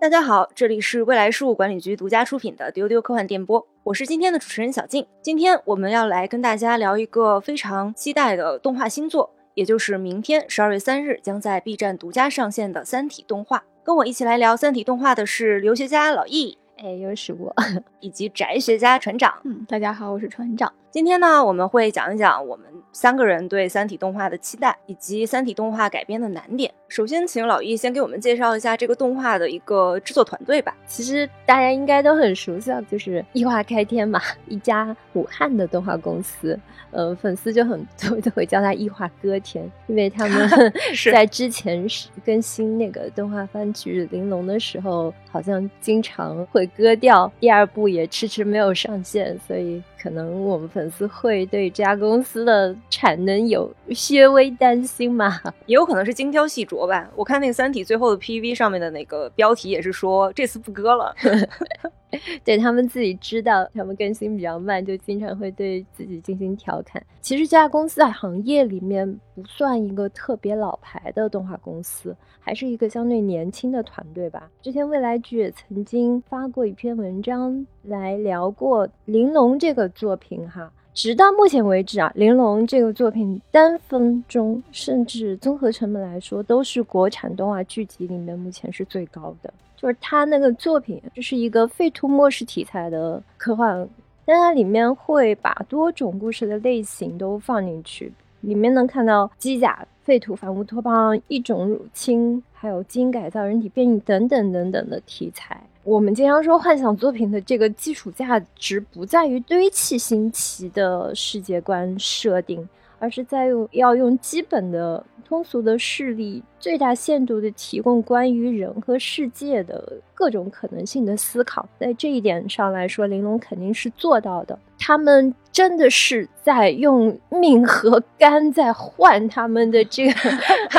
大家好，这里是未来事务管理局独家出品的丢丢科幻电波，我是今天的主持人小静。今天我们要来跟大家聊一个非常期待的动画新作，也就是明天十二月三日将在 B 站独家上线的《三体》动画。跟我一起来聊《三体》动画的是留学家老易，哎，又是我，以及宅学家船长。嗯，大家好，我是船长。今天呢，我们会讲一讲我们三个人对《三体》动画的期待，以及《三体》动画改编的难点。首先，请老易先给我们介绍一下这个动画的一个制作团队吧。其实大家应该都很熟悉，就是异化开天嘛，一家武汉的动画公司。呃，粉丝就很多都会叫它异化歌天，因为他们 在之前更新那个动画番剧《玲珑》的时候，好像经常会割掉，第二部也迟迟没有上线，所以。可能我们粉丝会对这家公司的产能有些微担心嘛？也有可能是精挑细琢吧。我看那个《三体》最后的 PV 上面的那个标题也是说这次不割了。对他们自己知道，他们更新比较慢，就经常会对自己进行调侃。其实这家公司在行业里面不算一个特别老牌的动画公司，还是一个相对年轻的团队吧。之前未来剧也曾经发过一篇文章来聊过《玲珑》这个作品哈。直到目前为止啊，《玲珑》这个作品单分钟甚至综合成本来说，都是国产动画剧集里面目前是最高的。就是他那个作品，就是一个废土末世题材的科幻，但它里面会把多种故事的类型都放进去，里面能看到机甲、废土、反乌托邦、异种入侵，还有基因改造、人体变异等等等等的题材。我们经常说，幻想作品的这个基础价值不在于堆砌新奇的世界观设定。而是在用要用基本的通俗的事例，最大限度的提供关于人和世界的各种可能性的思考。在这一点上来说，玲珑肯定是做到的。他们真的是在用命和肝在换他们的这个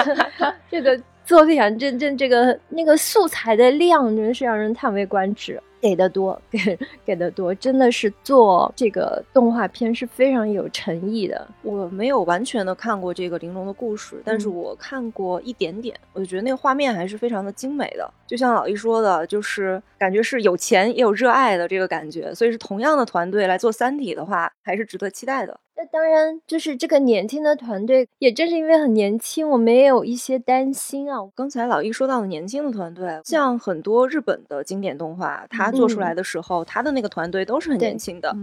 这个作品，这这这个那个素材的量，真是让人叹为观止。给的多，给给的多，真的是做这个动画片是非常有诚意的。我没有完全的看过这个玲珑的故事，但是我看过一点点，我就觉得那个画面还是非常的精美的。就像老易说的，就是感觉是有钱也有热爱的这个感觉，所以是同样的团队来做《三体》的话，还是值得期待的。那当然，就是这个年轻的团队，也正是因为很年轻，我们也有一些担心啊。刚才老易说到的年轻的团队，像很多日本的经典动画，它做出来的时候，他的那个团队都是很年轻的。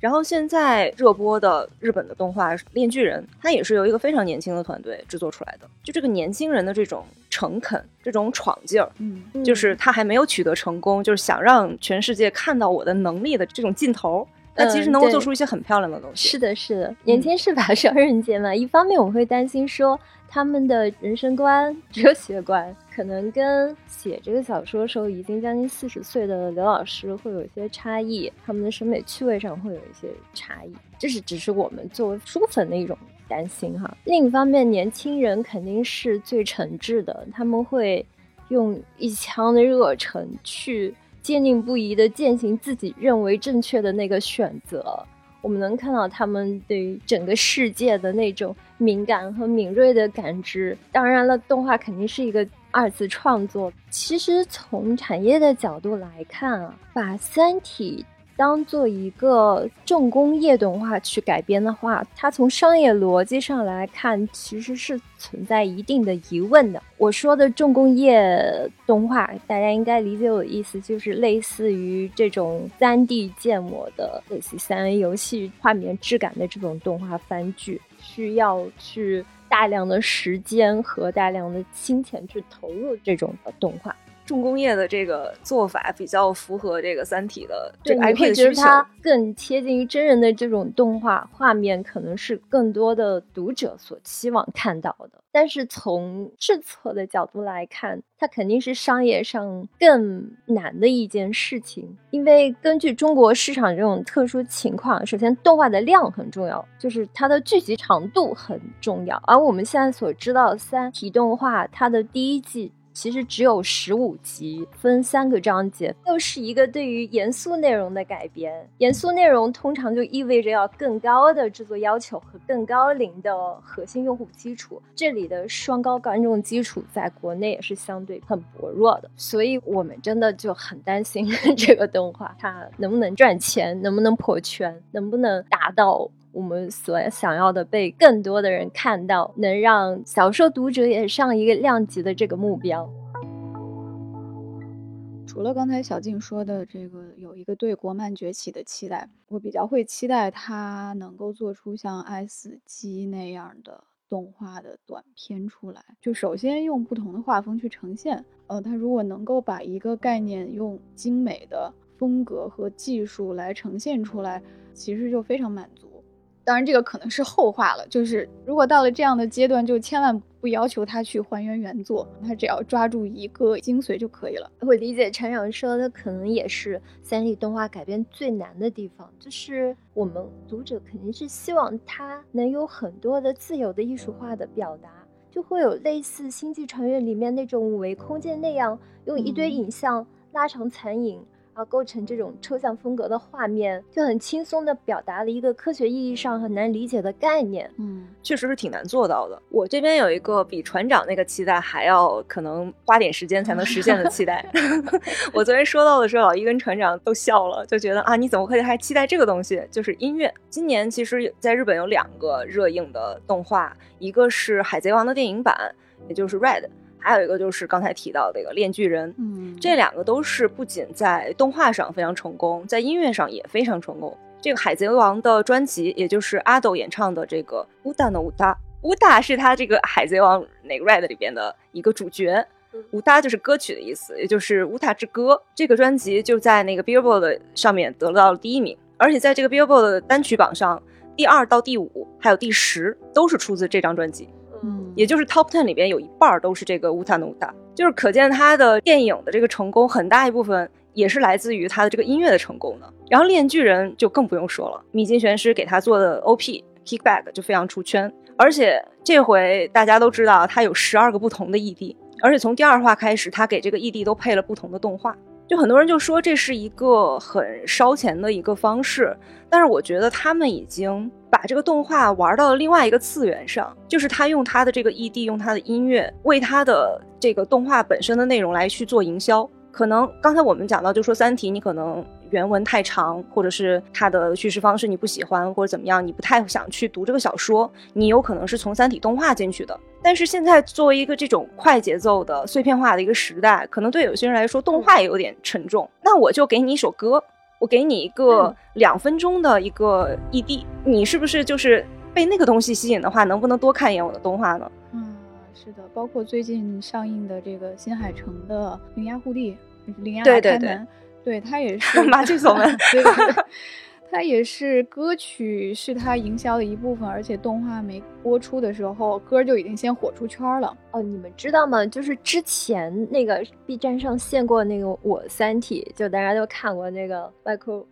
然后现在热播的日本的动画《炼巨人》，它也是由一个非常年轻的团队制作出来的。就这个年轻人的这种诚恳、这种闯劲儿，嗯，就是他还没有取得成功，就是想让全世界看到我的能力的这种劲头。那其实能够做出一些很漂亮的东西。是的，是的，年轻是把 双刃剑嘛。一方面我会担心说他们的人生观、哲学观可能跟写这个小说时候已经将近四十岁的刘老师会有一些差异，他们的审美趣味上会有一些差异。这是只是我们作为书粉的一种担心哈。另一方面，年轻人肯定是最诚挚的，他们会用一腔的热忱去。坚定不移的践行自己认为正确的那个选择，我们能看到他们对整个世界的那种敏感和敏锐的感知。当然了，动画肯定是一个二次创作。其实从产业的角度来看啊，把《三体》。当做一个重工业动画去改编的话，它从商业逻辑上来看，其实是存在一定的疑问的。我说的重工业动画，大家应该理解我的意思，就是类似于这种三 D 建模的、类似于三 A 游戏画面质感的这种动画番剧，需要去大量的时间和大量的金钱去投入这种的动画。重工业的这个做法比较符合这个《三体》的这个 IP 的需求，它更贴近于真人的这种动画画面，可能是更多的读者所期望看到的。但是从制作的角度来看，它肯定是商业上更难的一件事情，因为根据中国市场这种特殊情况，首先动画的量很重要，就是它的剧集长度很重要。而我们现在所知道，《三体》动画它的第一季。其实只有十五集，分三个章节，又是一个对于严肃内容的改编。严肃内容通常就意味着要更高的制作要求和更高龄的核心用户基础。这里的双高观众基础在国内也是相对很薄弱的，所以我们真的就很担心 这个动画它能不能赚钱，能不能破圈，能不能达到。我们所想要的被更多的人看到，能让小说读者也上一个量级的这个目标。除了刚才小静说的这个，有一个对国漫崛起的期待，我比较会期待它能够做出像《爱死机》那样的动画的短片出来。就首先用不同的画风去呈现，呃，他如果能够把一个概念用精美的风格和技术来呈现出来，其实就非常满足。当然，这个可能是后话了。就是如果到了这样的阶段，就千万不要求他去还原原作，他只要抓住一个精髓就可以了。我理解陈阳说的，可能也是三 D 动画改编最难的地方，就是我们读者肯定是希望他能有很多的自由的艺术化的表达，就会有类似《星际穿越》里面那种五维空间那样，用一堆影像拉长残影。啊，构成这种抽象风格的画面，就很轻松地表达了一个科学意义上很难理解的概念。嗯，确实是挺难做到的。我这边有一个比船长那个期待还要可能花点时间才能实现的期待。我昨天说到的时候，老一跟船长都笑了，就觉得啊，你怎么可以还期待这个东西？就是音乐。今年其实在日本有两个热映的动画，一个是《海贼王》的电影版，也就是《Red》。还有一个就是刚才提到的一个《链锯人》，嗯，这两个都是不仅在动画上非常成功，在音乐上也非常成功。这个《海贼王》的专辑，也就是阿斗演唱的这个乌达的乌达，乌达是他这个《海贼王》那个 Red 里边的一个主角，乌达就是歌曲的意思，也就是乌达之歌。这个专辑就在那个 Billboard 上面得到了第一名，而且在这个 Billboard 的单曲榜上，第二到第五还有第十都是出自这张专辑。嗯，也就是 Top Ten 里边有一半都是这个乌塔努达，就是可见他的电影的这个成功很大一部分也是来自于他的这个音乐的成功的。然后《链巨人》就更不用说了，米津玄师给他做的 OP Kickback 就非常出圈，而且这回大家都知道他有十二个不同的 ED，而且从第二话开始，他给这个 ED 都配了不同的动画。就很多人就说这是一个很烧钱的一个方式，但是我觉得他们已经把这个动画玩到了另外一个次元上，就是他用他的这个异地用他的音乐为他的这个动画本身的内容来去做营销。可能刚才我们讲到，就说《三体》，你可能原文太长，或者是它的叙事方式你不喜欢，或者怎么样，你不太想去读这个小说，你有可能是从《三体》动画进去的。但是现在作为一个这种快节奏的碎片化的一个时代，可能对有些人来说，动画也有点沉重。那我就给你一首歌，我给你一个两分钟的一个 ED，你是不是就是被那个东西吸引的话，能不能多看一眼我的动画呢？嗯是的，包括最近上映的这个新海诚的《铃芽护地》，铃芽来开门，对他也是麻雀锁门，对，他也是歌曲是他营销的一部分，而且动画没播出的时候，歌就已经先火出圈了。哦，你们知道吗？就是之前那个 B 站上线过那个《我三体》，就大家都看过那个 Minecraft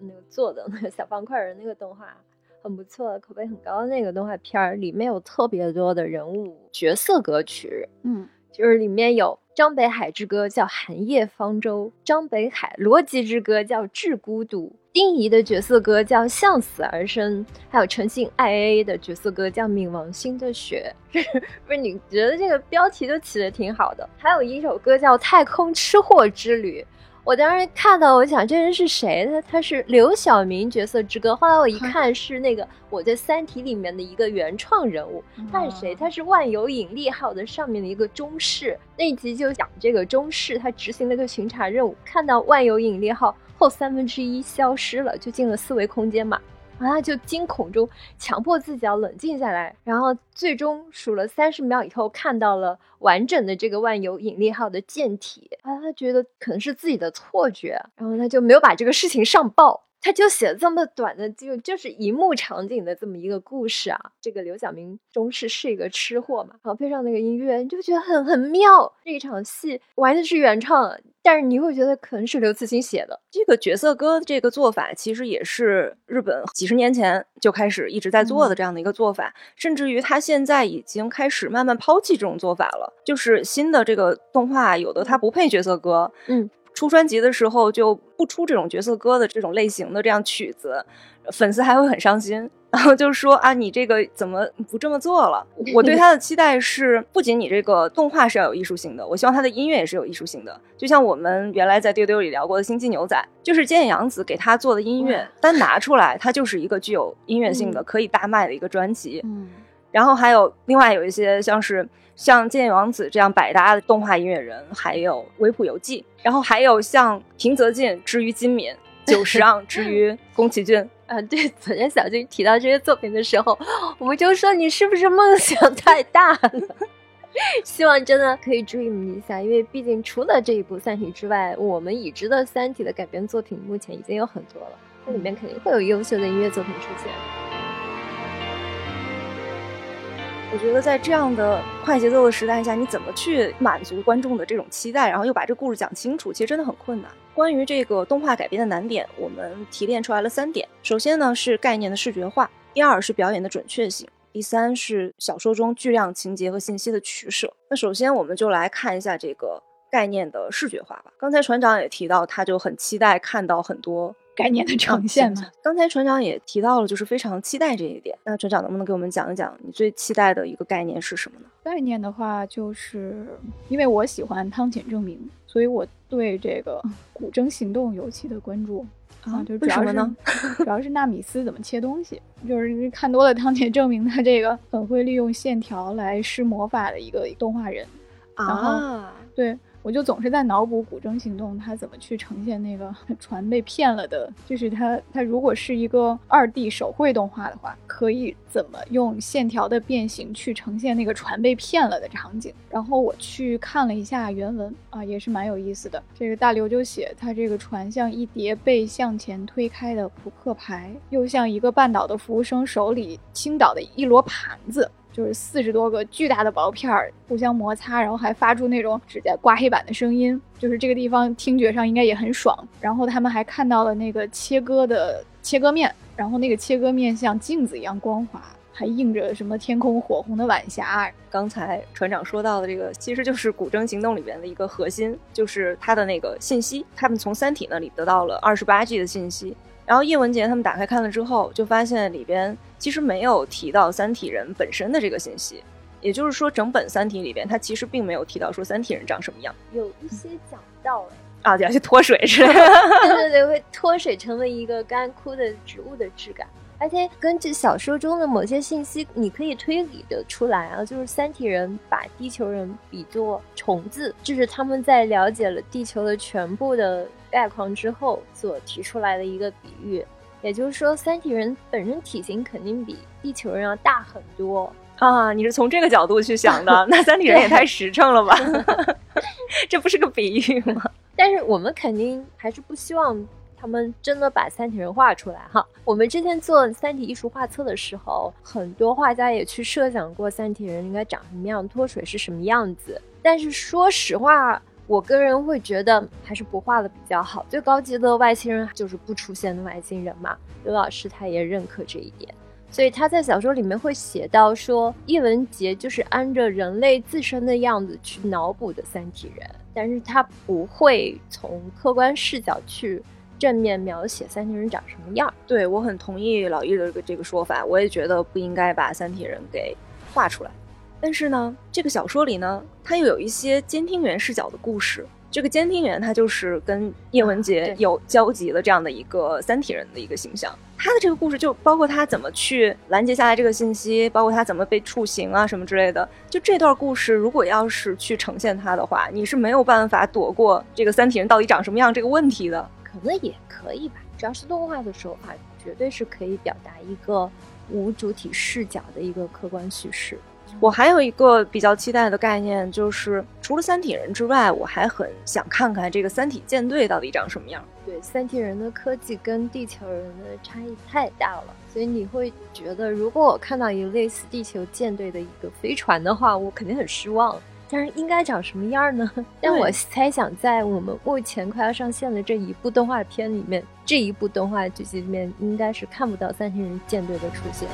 那个做的那个小方块人那个动画。很不错，口碑很高的那个动画片儿，里面有特别多的人物角色歌曲，嗯，就是里面有张北海之歌叫《寒夜方舟》，张北海逻辑之歌叫《致孤独》，丁仪的角色歌叫《向死而生》，还有陈信 I A 的角色歌叫《冥王星的雪》，不是？你觉得这个标题都起的挺好的？还有一首歌叫《太空吃货之旅》。我当时看到，我想这人是谁？他他是刘晓明角色之歌。后来我一看，是那个我在《三体》里面的一个原创人物。他是谁？他是万有引力号的上面的一个中士。那一集就讲这个中士，他执行了个巡查任务，看到万有引力号后三分之一消失了，就进了四维空间嘛。然后他就惊恐中强迫自己要冷静下来，然后最终数了三十秒以后，看到了完整的这个万有引力号的舰体。啊，他觉得可能是自己的错觉，然后他就没有把这个事情上报，他就写这么短的，就就是一幕场景的这么一个故事啊。这个刘晓明中士是一个吃货嘛，然后配上那个音乐，你就觉得很很妙。这一场戏完全是原唱，但是你会觉得可能是刘慈欣写的这个角色歌这个做法，其实也是日本几十年前就开始一直在做的这样的一个做法，甚至于他现在已经开始慢慢抛弃这种做法了。就是新的这个动画，有的它不配角色歌，嗯，出专辑的时候就不出这种角色歌的这种类型的这样曲子，粉丝还会很伤心。然后就说啊，你这个怎么不这么做了？我对他的期待是，不仅你这个动画是要有艺术性的，我希望他的音乐也是有艺术性的。就像我们原来在丢丢里聊过的《星际牛仔》，就是菅野洋子给他做的音乐，单拿出来，它就是一个具有音乐性的、可以大卖的一个专辑。嗯，然后还有另外有一些像是像剑野洋子这样百搭的动画音乐人，还有维普游记，然后还有像平泽进之于金敏，久石让之于宫崎骏。啊，对，昨天小金提到这些作品的时候，我们就说你是不是梦想太大了？希望真的可以 dream 一下，因为毕竟除了这一部《三体》之外，我们已知的《三体》的改编作品目前已经有很多了，那里面肯定会有优秀的音乐作品出现。我觉得在这样的快节奏的时代下，你怎么去满足观众的这种期待，然后又把这故事讲清楚，其实真的很困难。关于这个动画改编的难点，我们提炼出来了三点。首先呢是概念的视觉化，第二是表演的准确性，第三是小说中巨量情节和信息的取舍。那首先我们就来看一下这个概念的视觉化吧。刚才船长也提到，他就很期待看到很多。概念的呈现嘛，刚才船长也提到了，就是非常期待这一点。那船长能不能给我们讲一讲，你最期待的一个概念是什么呢？概念的话，就是因为我喜欢汤浅证明，所以我对这个 古筝行动尤其的关注啊。就主要是主要是纳米斯怎么切东西，就是看多了汤浅证明，他这个很会利用线条来施魔法的一个动画人啊。对。我就总是在脑补古筝行动，它怎么去呈现那个 船被骗了的，就是它它如果是一个二 D 手绘动画的话，可以怎么用线条的变形去呈现那个船被骗了的场景？然后我去看了一下原文啊，也是蛮有意思的。这个大刘就写，他这个船像一叠被向前推开的扑克牌，又像一个半岛的服务生手里倾倒的一摞盘子。就是四十多个巨大的薄片儿互相摩擦，然后还发出那种指甲刮黑板的声音，就是这个地方听觉上应该也很爽。然后他们还看到了那个切割的切割面，然后那个切割面像镜子一样光滑，还映着什么天空火红的晚霞。刚才船长说到的这个，其实就是《古筝行动》里边的一个核心，就是它的那个信息。他们从《三体》那里得到了二十八 G 的信息。然后叶文洁他们打开看了之后，就发现里边其实没有提到三体人本身的这个信息，也就是说，整本三体里边，它其实并没有提到说三体人长什么样。有一些讲到哎，啊，要去脱水是吧？对对对，会脱水成为一个干枯的植物的质感。而且根据小说中的某些信息，你可以推理的出来啊，就是三体人把地球人比作虫子，就是他们在了解了地球的全部的概况之后所提出来的一个比喻。也就是说，三体人本身体型肯定比地球人要大很多啊！你是从这个角度去想的，那三体人也太实诚了吧？这不是个比喻吗？但是我们肯定还是不希望。他们真的把三体人画出来哈？我们之前做三体艺术画册的时候，很多画家也去设想过三体人应该长什么样，脱水是什么样子。但是说实话，我个人会觉得还是不画的比较好。最高级的外星人就是不出现的外星人嘛。刘老师他也认可这一点，所以他在小说里面会写到说，叶文洁就是按着人类自身的样子去脑补的三体人，但是他不会从客观视角去。正面描写三体人长什么样？对我很同意老易的这个这个说法，我也觉得不应该把三体人给画出来。但是呢，这个小说里呢，它又有一些监听员视角的故事。这个监听员他就是跟叶文洁有交集的这样的一个三体人的一个形象。他的这个故事就包括他怎么去拦截下来这个信息，包括他怎么被处刑啊什么之类的。就这段故事，如果要是去呈现它的话，你是没有办法躲过这个三体人到底长什么样这个问题的。可能也可以吧，只要是动画的手法，绝对是可以表达一个无主体视角的一个客观叙事。我还有一个比较期待的概念，就是除了三体人之外，我还很想看看这个三体舰队到底长什么样。对，三体人的科技跟地球人的差异太大了，所以你会觉得，如果我看到一个类似地球舰队的一个飞船的话，我肯定很失望。但是应该长什么样呢？但我猜想，在我们目前快要上线的这一部动画片里面，这一部动画剧集里面，应该是看不到三体人舰队的出现。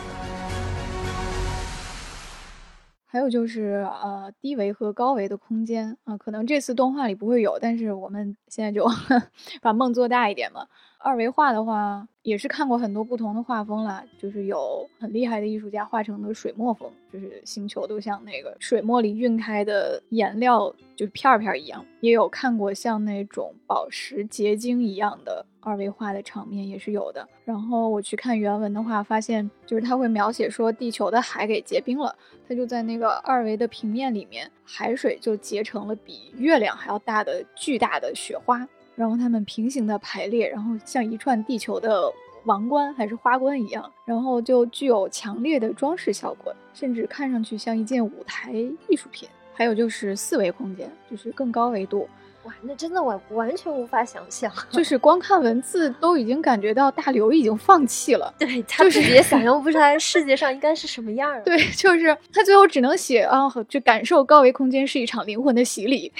还有就是，呃，低维和高维的空间啊，可能这次动画里不会有，但是我们现在就 把梦做大一点嘛。二维画的话，也是看过很多不同的画风啦，就是有很厉害的艺术家画成的水墨风，就是星球都像那个水墨里晕开的颜料，就是片片一样；也有看过像那种宝石结晶一样的二维画的场面，也是有的。然后我去看原文的话，发现就是他会描写说地球的海给结冰了，它就在那个二维的平面里面，海水就结成了比月亮还要大的巨大的雪花。然后它们平行的排列，然后像一串地球的王冠还是花冠一样，然后就具有强烈的装饰效果，甚至看上去像一件舞台艺术品。还有就是四维空间，就是更高维度。哇，那真的我完全无法想象，就是光看文字都已经感觉到大刘已经放弃了。对，他自己也想象不出来世界上应该是什么样。对，就是他最后只能写啊，就感受高维空间是一场灵魂的洗礼。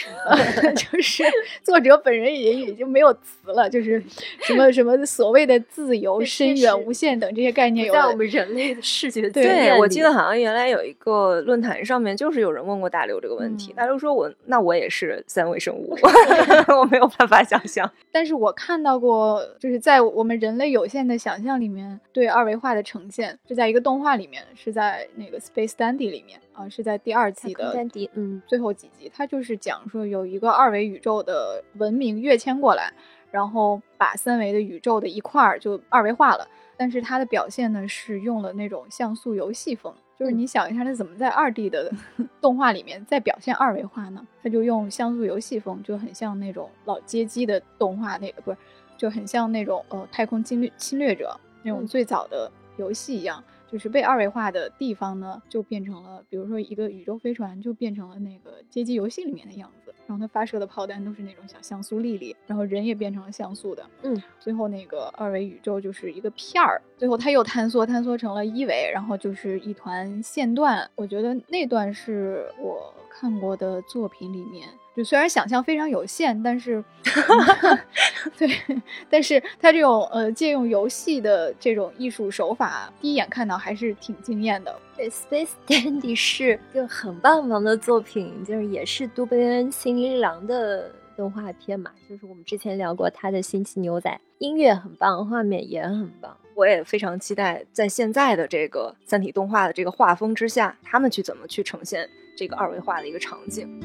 就是作者本人也已经没有词了，就是什么什么所谓的自由、深远、无限等这些概念，在我们人类的视觉对，我记得好像原来有一个论坛上面，就是有人问过大刘这个问题，大刘说我那我也是三维生物。我没有办法想象，但是我看到过，就是在我们人类有限的想象里面，对二维化的呈现，是在一个动画里面，是在那个《Space Dandy》里面啊，是在第二季的嗯最后几集，它就是讲说有一个二维宇宙的文明跃迁过来，然后把三维的宇宙的一块儿就二维化了，但是它的表现呢是用了那种像素游戏风。就是你想一下，他怎么在二 D 的 动画里面再表现二维化呢？他就用像素游戏风，就很像那种老街机的动画，那个不是，就很像那种呃太空侵略侵略者那种最早的游戏一样。就是被二维化的地方呢，就变成了，比如说一个宇宙飞船，就变成了那个街机游戏里面的样子。然后它发射的炮弹都是那种小像素粒粒，然后人也变成了像素的。嗯，最后那个二维宇宙就是一个片儿，最后它又坍缩，坍缩成了一维，然后就是一团线段。我觉得那段是我看过的作品里面。就虽然想象非常有限，但是，对，但是他这种呃借用游戏的这种艺术手法，第一眼看到还是挺惊艳的。对，《Space Dandy》是一个很棒棒的作品，就是也是渡边恩新一郎的动画片嘛，就是我们之前聊过他的《星际牛仔》，音乐很棒，画面也很棒，我也非常期待在现在的这个三体动画的这个画风之下，他们去怎么去呈现这个二维化的一个场景。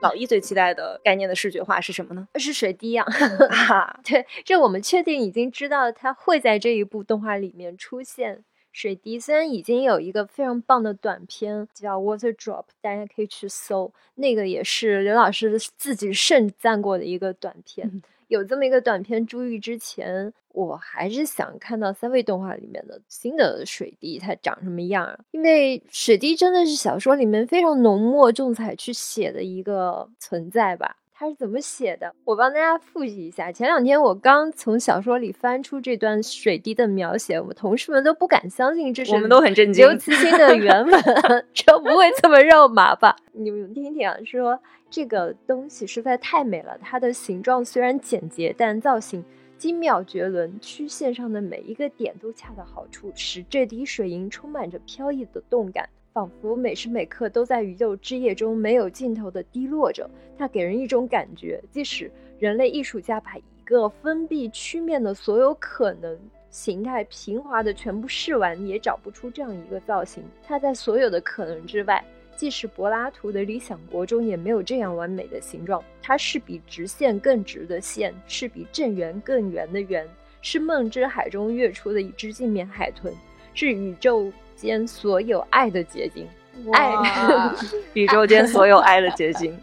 老一最期待的概念的视觉化是什么呢？是水滴啊！对，这我们确定已经知道它会在这一部动画里面出现水滴。虽然已经有一个非常棒的短片叫《Water Drop》，大家可以去搜，那个也是刘老师自己盛赞过的一个短片。有这么一个短片珠玉之前，我还是想看到三维动画里面的新的水滴它长什么样，因为水滴真的是小说里面非常浓墨重彩去写的一个存在吧。它是怎么写的？我帮大家复习一下。前两天我刚从小说里翻出这段水滴的描写，我们同事们都不敢相信这是我们都很震惊。刘慈欣的原文，这不会这么肉麻吧？你们听听啊，说这个东西实在太美了。它的形状虽然简洁，但造型精妙绝伦，曲线上的每一个点都恰到好处，使这滴水银充满着飘逸的动感。仿佛每时每刻都在宇宙之夜中没有尽头的滴落着，它给人一种感觉，即使人类艺术家把一个封闭曲面的所有可能形态平滑的全部试完，也找不出这样一个造型。它在所有的可能之外，即使柏拉图的理想国中也没有这样完美的形状。它是比直线更直的线，是比正圆更圆的圆，是梦之海中跃出的一只镜面海豚，是宇宙。间所有爱的结晶，爱 宇宙间所有爱的结晶，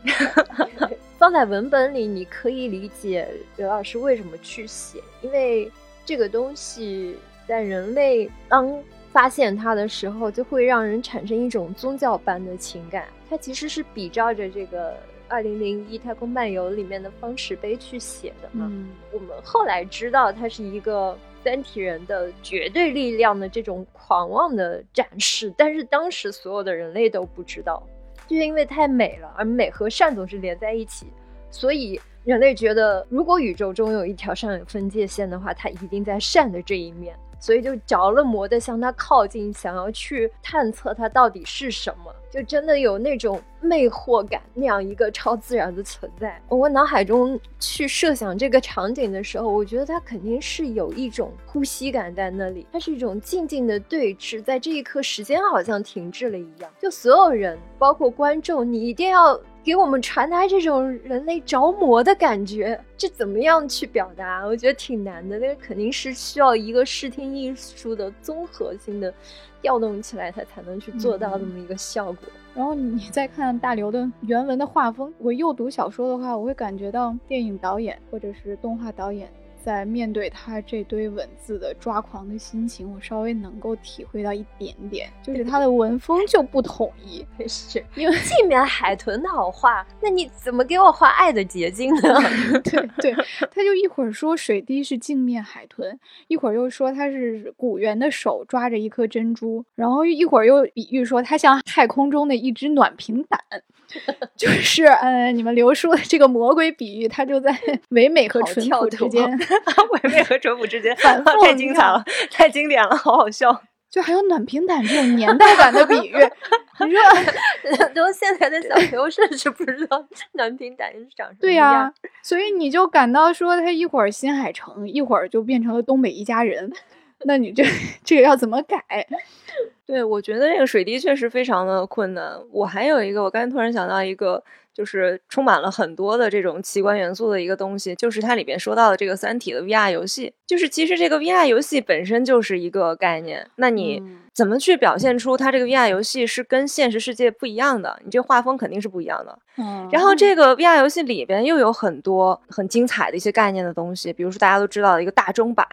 放在文本里，你可以理解刘老师为什么去写，因为这个东西在人类当发现它的时候，就会让人产生一种宗教般的情感。它其实是比照着这个《二零零一太空漫游》里面的方石碑去写的嘛。我们后来知道，它是一个。三体人的绝对力量的这种狂妄的展示，但是当时所有的人类都不知道，就是因为太美了，而美和善总是连在一起，所以人类觉得，如果宇宙中有一条上有分界线的话，它一定在善的这一面。所以就着了魔的向他靠近，想要去探测他到底是什么，就真的有那种魅惑感，那样一个超自然的存在。我脑海中去设想这个场景的时候，我觉得他肯定是有一种呼吸感在那里，它是一种静静的对峙，在这一刻时间好像停滞了一样，就所有人，包括观众，你一定要。给我们传达这种人类着魔的感觉，这怎么样去表达？我觉得挺难的。那个肯定是需要一个视听艺术的综合性的调动起来，它才能去做到这么一个效果。然后你再看大刘的原文的画风，我又读小说的话，我会感觉到电影导演或者是动画导演。在面对他这堆文字的抓狂的心情，我稍微能够体会到一点点，就是他的文风就不统一。是因为镜面海豚的好画，那你怎么给我画爱的结晶呢？对对，他就一会儿说水滴是镜面海豚，一会儿又说他是古猿的手抓着一颗珍珠，然后一会儿又比喻说他像太空中的一只暖瓶胆。就是呃，你们刘叔的这个魔鬼比喻，他就在 唯美和淳朴之间，唯美和淳朴之间，太精彩了，太经典了，好好笑。就还有暖瓶胆这种年代感的比喻，你说很多现在的小朋友甚至不知道暖瓶胆是长什么样对呀，所以你就感到说他一会儿新海诚，一会儿就变成了东北一家人，那你这这个要怎么改？对，我觉得这个水滴确实非常的困难。我还有一个，我刚才突然想到一个，就是充满了很多的这种奇观元素的一个东西，就是它里边说到的这个《三体》的 VR 游戏。就是其实这个 VR 游戏本身就是一个概念，那你怎么去表现出它这个 VR 游戏是跟现实世界不一样的？你这画风肯定是不一样的。嗯。然后这个 VR 游戏里边又有很多很精彩的一些概念的东西，比如说大家都知道的一个大钟摆，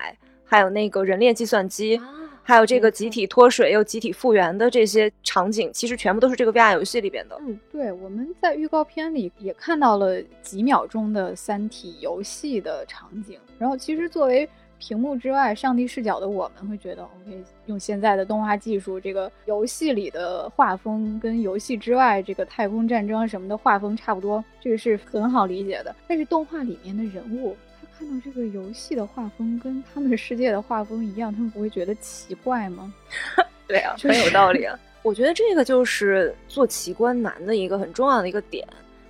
还有那个人脸计算机。还有这个集体脱水又集体复原的这些场景，其实全部都是这个 VR 游戏里边的。嗯，对，我们在预告片里也看到了几秒钟的《三体》游戏的场景。然后，其实作为屏幕之外上帝视角的我们，会觉得，OK，用现在的动画技术，这个游戏里的画风跟游戏之外这个太空战争什么的画风差不多，这个是很好理解的。但是动画里面的人物。看到这个游戏的画风跟他们世界的画风一样，他们不会觉得奇怪吗？对啊，很有道理啊。我觉得这个就是做奇观难的一个很重要的一个点，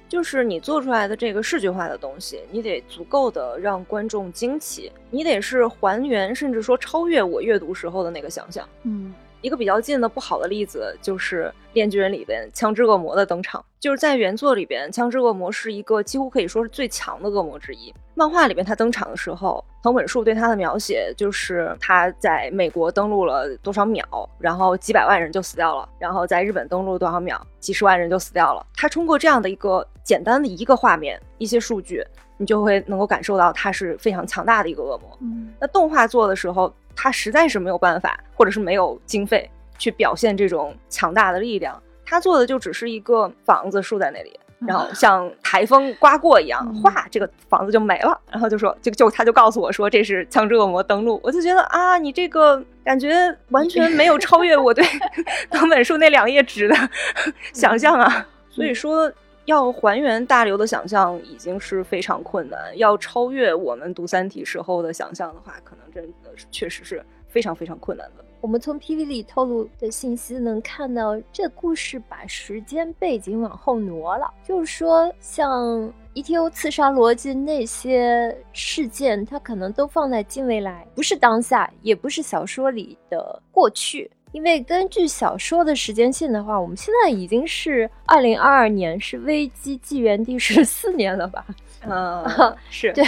就是你做出来的这个视觉化的东西，你得足够的让观众惊奇，你得是还原甚至说超越我阅读时候的那个想象。嗯。一个比较近的不好的例子就是《炼巨人》里边枪支恶魔的登场，就是在原作里边，枪支恶魔是一个几乎可以说是最强的恶魔之一。漫画里边他登场的时候，藤本树对他的描写就是他在美国登陆了多少秒，然后几百万人就死掉了；然后在日本登陆多少秒，几十万人就死掉了。他通过这样的一个简单的一个画面、一些数据，你就会能够感受到他是非常强大的一个恶魔。嗯，那动画做的时候。他实在是没有办法，或者是没有经费去表现这种强大的力量。他做的就只是一个房子竖在那里，然后像台风刮过一样，哗，这个房子就没了。然后就说，就就他就告诉我说，这是枪支恶魔登陆。我就觉得啊，你这个感觉完全没有超越我对 藤本树那两页纸的 想象啊。所以说。要还原大刘的想象已经是非常困难，要超越我们读《三体》时候的想象的话，可能真的是确实是非常非常困难的。我们从 PV 里透露的信息能看到，这故事把时间背景往后挪了，就是说，像 ETO 刺杀逻辑那些事件，它可能都放在近未来，不是当下，也不是小说里的过去。因为根据小说的时间线的话，我们现在已经是二零二二年，是危机纪元第十四年了吧？嗯，是对。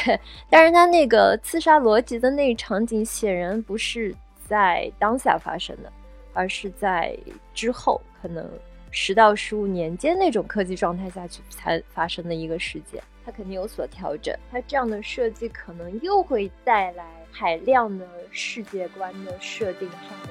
但是他那个刺杀罗辑的那场景，显然不是在当下发生的，而是在之后，可能十到十五年间那种科技状态下去才发生的一个事件。它肯定有所调整，它这样的设计可能又会带来海量的世界观的设定上的。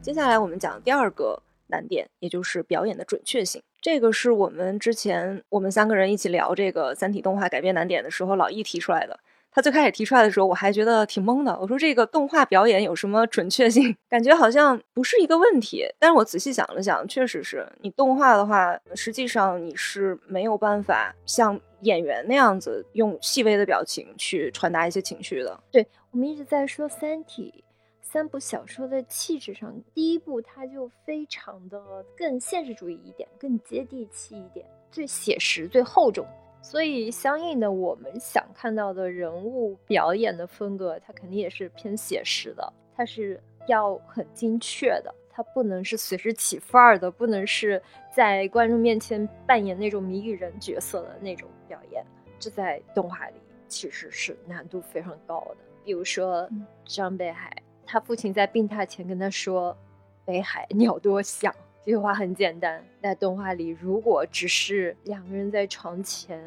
接下来我们讲第二个难点，也就是表演的准确性。这个是我们之前我们三个人一起聊这个《三体》动画改编难点的时候，老易提出来的。他最开始提出来的时候，我还觉得挺懵的。我说这个动画表演有什么准确性？感觉好像不是一个问题。但是我仔细想了想，确实是你动画的话，实际上你是没有办法像演员那样子用细微的表情去传达一些情绪的。对我们一直在说《三体》三部小说的气质上，第一部它就非常的更现实主义一点，更接地气一点，最写实、最厚重。所以，相应的，我们想看到的人物表演的风格，它肯定也是偏写实的。它是要很精确的，它不能是随时起范儿的，不能是在观众面前扮演那种谜语人角色的那种表演。这在动画里其实是难度非常高的。比如说张北海，他父亲在病榻前跟他说：“北海，鸟多响。”这句话很简单，在动画里，如果只是两个人在床前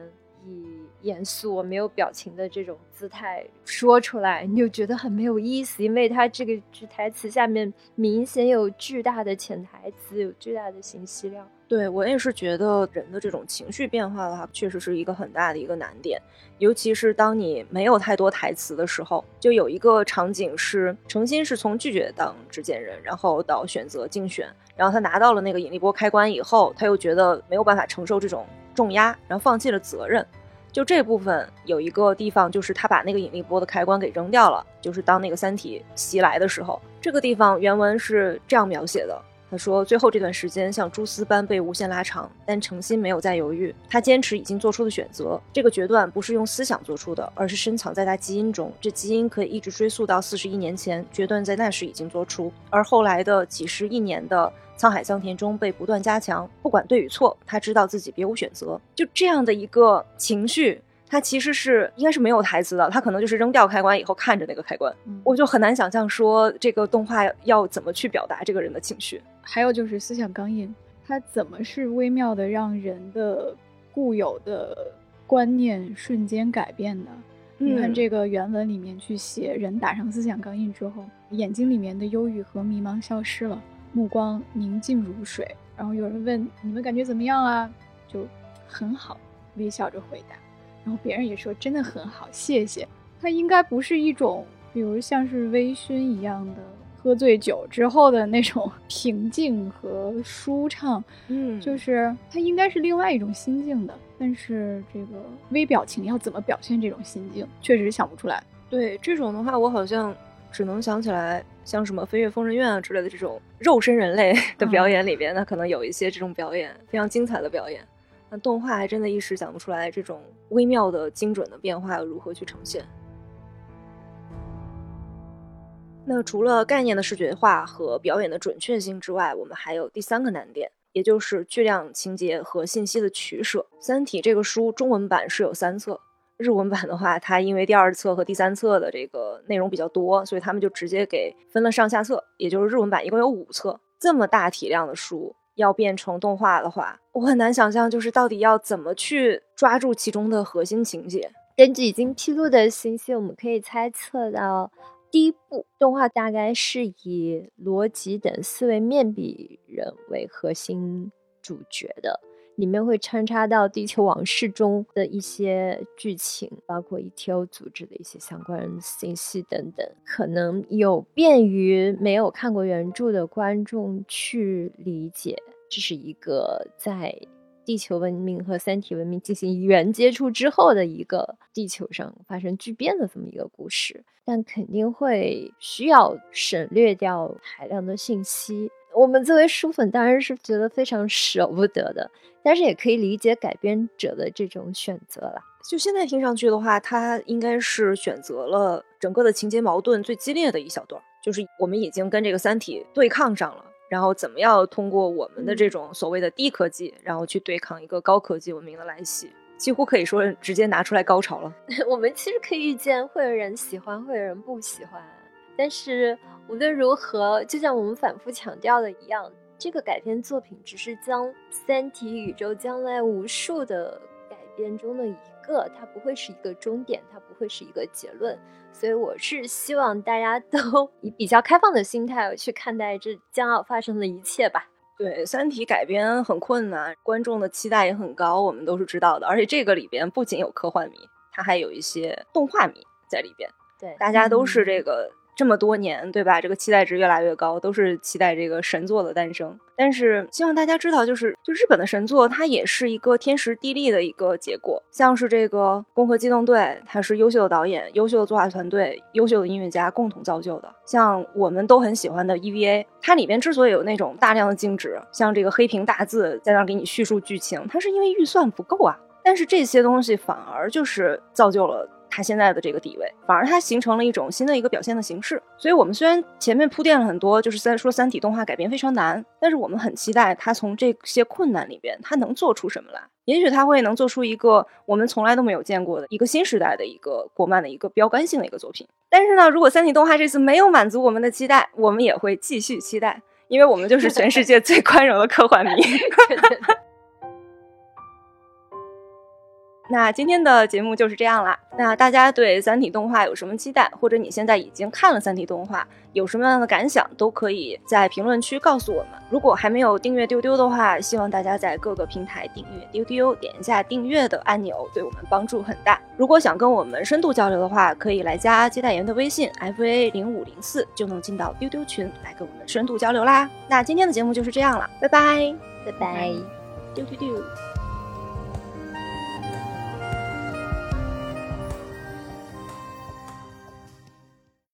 以严肃、没有表情的这种姿态说出来，你就觉得很没有意思，因为他这个句台词下面明显有巨大的潜台词，有巨大的信息量。对我也是觉得人的这种情绪变化的话，确实是一个很大的一个难点，尤其是当你没有太多台词的时候。就有一个场景是程心是从拒绝当执剑人，然后到选择竞选，然后他拿到了那个引力波开关以后，他又觉得没有办法承受这种重压，然后放弃了责任。就这部分有一个地方，就是他把那个引力波的开关给扔掉了，就是当那个三体袭来的时候，这个地方原文是这样描写的。他说：“最后这段时间像蛛丝般被无限拉长，但诚心没有再犹豫。他坚持已经做出的选择。这个决断不是用思想做出的，而是深藏在他基因中。这基因可以一直追溯到四十亿年前，决断在那时已经做出，而后来的几十亿年的沧海桑田中被不断加强。不管对与错，他知道自己别无选择。就这样的一个情绪。”他其实是应该是没有台词的，他可能就是扔掉开关以后看着那个开关，我就很难想象说这个动画要怎么去表达这个人的情绪。还有就是思想钢印，它怎么是微妙的让人的固有的观念瞬间改变的？你看这个原文里面去写，人打上思想钢印之后，眼睛里面的忧郁和迷茫消失了，目光宁静如水。然后有人问你们感觉怎么样啊？就很好，微笑着回答。然后别人也说真的很好，谢谢。它应该不是一种，比如像是微醺一样的喝醉酒之后的那种 平静和舒畅，嗯，就是它应该是另外一种心境的。但是这个微表情要怎么表现这种心境，确实想不出来。对这种的话，我好像只能想起来像什么《飞越疯人院》啊之类的这种肉身人类的表演里边，那可能有一些这种表演非常精彩的表演。那动画还真的一时想不出来这种微妙的、精准的变化如何去呈现。那除了概念的视觉化和表演的准确性之外，我们还有第三个难点，也就是巨量情节和信息的取舍。《三体》这个书中文版是有三册，日文版的话，它因为第二册和第三册的这个内容比较多，所以他们就直接给分了上下册，也就是日文版一共有五册。这么大体量的书。要变成动画的话，我很难想象，就是到底要怎么去抓住其中的核心情节。根据已经披露的信息，我们可以猜测到，第一部动画大概是以罗辑等四位面壁人为核心主角的。里面会穿插到《地球往事》中的一些剧情，包括 ETO 组织的一些相关信息等等，可能有便于没有看过原著的观众去理解。这是一个在地球文明和三体文明进行原接触之后的一个地球上发生巨变的这么一个故事，但肯定会需要省略掉海量的信息。我们作为书粉，当然是觉得非常舍不得的，但是也可以理解改编者的这种选择了。就现在听上去的话，他应该是选择了整个的情节矛盾最激烈的一小段，就是我们已经跟这个三体对抗上了，然后怎么样通过我们的这种所谓的低科技，然后去对抗一个高科技文明的来袭，几乎可以说直接拿出来高潮了。我们其实可以预见，会有人喜欢，会有人不喜欢。但是无论如何，就像我们反复强调的一样，这个改编作品只是将三体宇宙将来无数的改编中的一个，它不会是一个终点，它不会是一个结论。所以我是希望大家都 以比较开放的心态去看待这将要发生的一切吧。对，《三体》改编很困难，观众的期待也很高，我们都是知道的。而且这个里边不仅有科幻迷，它还有一些动画迷在里边。对，大家都是这个。这么多年，对吧？这个期待值越来越高，都是期待这个神作的诞生。但是希望大家知道，就是就日本的神作，它也是一个天时地利的一个结果。像是这个《攻壳机动队》，它是优秀的导演、优秀的作画团队、优秀的音乐家共同造就的。像我们都很喜欢的 EVA，它里边之所以有那种大量的静止，像这个黑屏大字在那给你叙述剧情，它是因为预算不够啊。但是这些东西反而就是造就了。他现在的这个地位，反而它形成了一种新的一个表现的形式。所以，我们虽然前面铺垫了很多，就是在说《三体》动画改编非常难，但是我们很期待它从这些困难里边，它能做出什么来。也许它会能做出一个我们从来都没有见过的一个新时代的一个国漫的一个标杆性的一个作品。但是呢，如果《三体》动画这次没有满足我们的期待，我们也会继续期待，因为我们就是全世界最宽容的科幻迷。那今天的节目就是这样啦。那大家对三体动画有什么期待，或者你现在已经看了三体动画，有什么样的感想，都可以在评论区告诉我们。如果还没有订阅丢丢的话，希望大家在各个平台订阅丢丢，点一下订阅的按钮，对我们帮助很大。如果想跟我们深度交流的话，可以来加接待员的微信 f a 零五零四，就能进到丢丢群来跟我们深度交流啦。那今天的节目就是这样了，拜拜，拜拜，丢丢丢。